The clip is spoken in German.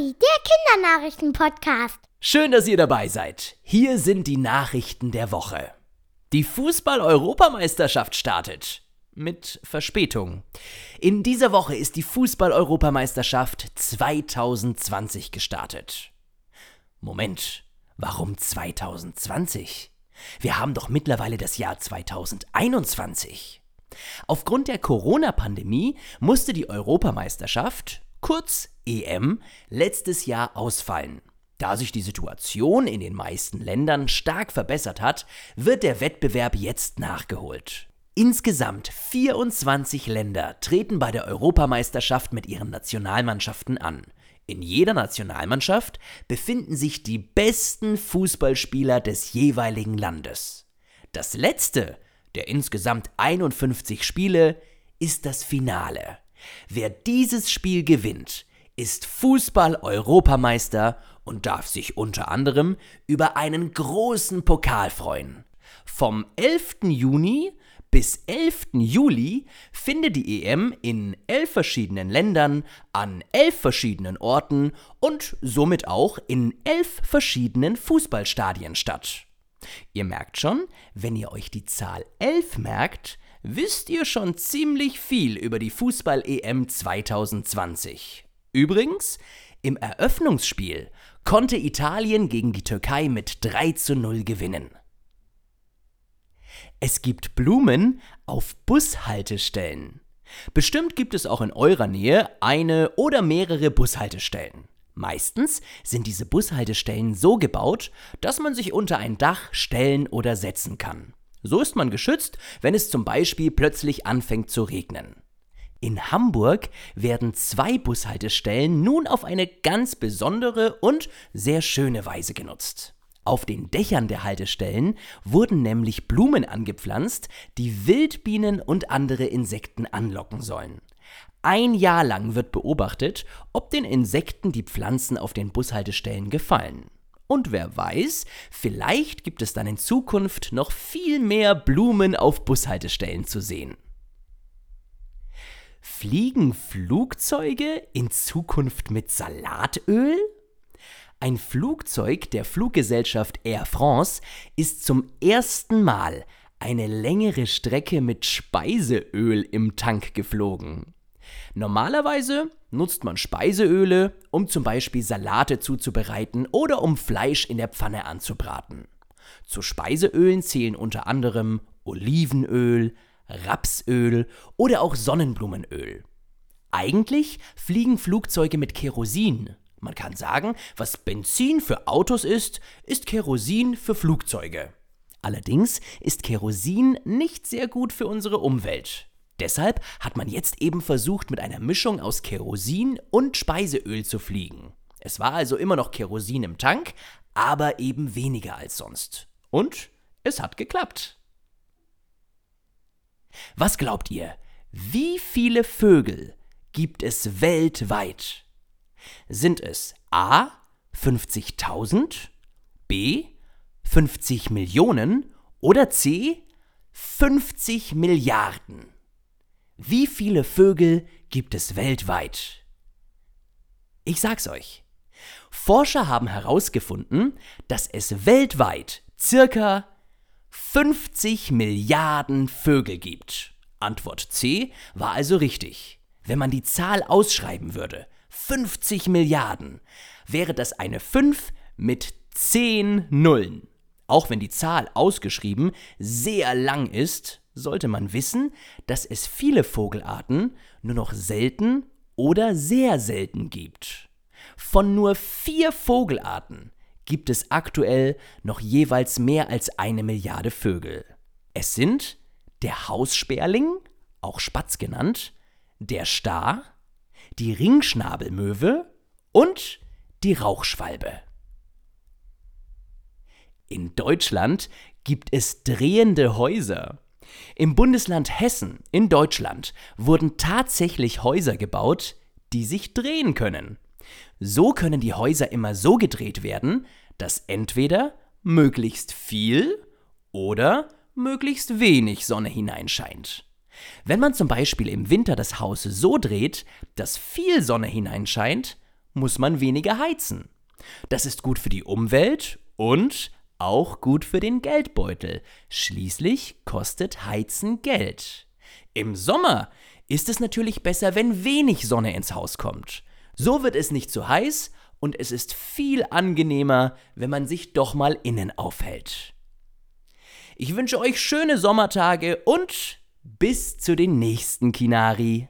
Story, der Kindernachrichten-Podcast. Schön, dass ihr dabei seid. Hier sind die Nachrichten der Woche. Die Fußball-Europameisterschaft startet. Mit Verspätung. In dieser Woche ist die Fußball-Europameisterschaft 2020 gestartet. Moment, warum 2020? Wir haben doch mittlerweile das Jahr 2021. Aufgrund der Corona-Pandemie musste die Europameisterschaft, kurz EM, letztes Jahr ausfallen. Da sich die Situation in den meisten Ländern stark verbessert hat, wird der Wettbewerb jetzt nachgeholt. Insgesamt 24 Länder treten bei der Europameisterschaft mit ihren Nationalmannschaften an. In jeder Nationalmannschaft befinden sich die besten Fußballspieler des jeweiligen Landes. Das letzte der insgesamt 51 Spiele ist das Finale. Wer dieses Spiel gewinnt, ist Fußball-Europameister und darf sich unter anderem über einen großen Pokal freuen. Vom 11. Juni bis 11. Juli findet die EM in elf verschiedenen Ländern, an elf verschiedenen Orten und somit auch in elf verschiedenen Fußballstadien statt. Ihr merkt schon, wenn ihr euch die Zahl 11 merkt, wisst ihr schon ziemlich viel über die Fußball-EM 2020. Übrigens, im Eröffnungsspiel konnte Italien gegen die Türkei mit 3 zu 0 gewinnen. Es gibt Blumen auf Bushaltestellen. Bestimmt gibt es auch in eurer Nähe eine oder mehrere Bushaltestellen. Meistens sind diese Bushaltestellen so gebaut, dass man sich unter ein Dach stellen oder setzen kann. So ist man geschützt, wenn es zum Beispiel plötzlich anfängt zu regnen. In Hamburg werden zwei Bushaltestellen nun auf eine ganz besondere und sehr schöne Weise genutzt. Auf den Dächern der Haltestellen wurden nämlich Blumen angepflanzt, die Wildbienen und andere Insekten anlocken sollen. Ein Jahr lang wird beobachtet, ob den Insekten die Pflanzen auf den Bushaltestellen gefallen. Und wer weiß, vielleicht gibt es dann in Zukunft noch viel mehr Blumen auf Bushaltestellen zu sehen. Fliegen Flugzeuge in Zukunft mit Salatöl? Ein Flugzeug der Fluggesellschaft Air France ist zum ersten Mal eine längere Strecke mit Speiseöl im Tank geflogen. Normalerweise nutzt man Speiseöle, um zum Beispiel Salate zuzubereiten oder um Fleisch in der Pfanne anzubraten. Zu Speiseölen zählen unter anderem Olivenöl, Rapsöl oder auch Sonnenblumenöl. Eigentlich fliegen Flugzeuge mit Kerosin. Man kann sagen, was Benzin für Autos ist, ist Kerosin für Flugzeuge. Allerdings ist Kerosin nicht sehr gut für unsere Umwelt. Deshalb hat man jetzt eben versucht, mit einer Mischung aus Kerosin und Speiseöl zu fliegen. Es war also immer noch Kerosin im Tank, aber eben weniger als sonst. Und es hat geklappt. Was glaubt ihr? Wie viele Vögel gibt es weltweit? Sind es A 50.000, B 50 Millionen oder C 50 Milliarden? Wie viele Vögel gibt es weltweit? Ich sag's euch. Forscher haben herausgefunden, dass es weltweit circa 50 Milliarden Vögel gibt. Antwort C war also richtig. Wenn man die Zahl ausschreiben würde, 50 Milliarden, wäre das eine 5 mit 10 Nullen. Auch wenn die Zahl ausgeschrieben sehr lang ist, sollte man wissen, dass es viele Vogelarten nur noch selten oder sehr selten gibt. Von nur vier Vogelarten gibt es aktuell noch jeweils mehr als eine Milliarde Vögel. Es sind der Haussperling, auch Spatz genannt, der Star, die Ringschnabelmöwe und die Rauchschwalbe. In Deutschland gibt es drehende Häuser. Im Bundesland Hessen in Deutschland wurden tatsächlich Häuser gebaut, die sich drehen können. So können die Häuser immer so gedreht werden, dass entweder möglichst viel oder möglichst wenig Sonne hineinscheint. Wenn man zum Beispiel im Winter das Haus so dreht, dass viel Sonne hineinscheint, muss man weniger heizen. Das ist gut für die Umwelt und auch gut für den Geldbeutel. Schließlich kostet Heizen Geld. Im Sommer ist es natürlich besser, wenn wenig Sonne ins Haus kommt. So wird es nicht zu heiß und es ist viel angenehmer, wenn man sich doch mal innen aufhält. Ich wünsche euch schöne Sommertage und bis zu den nächsten Kinari.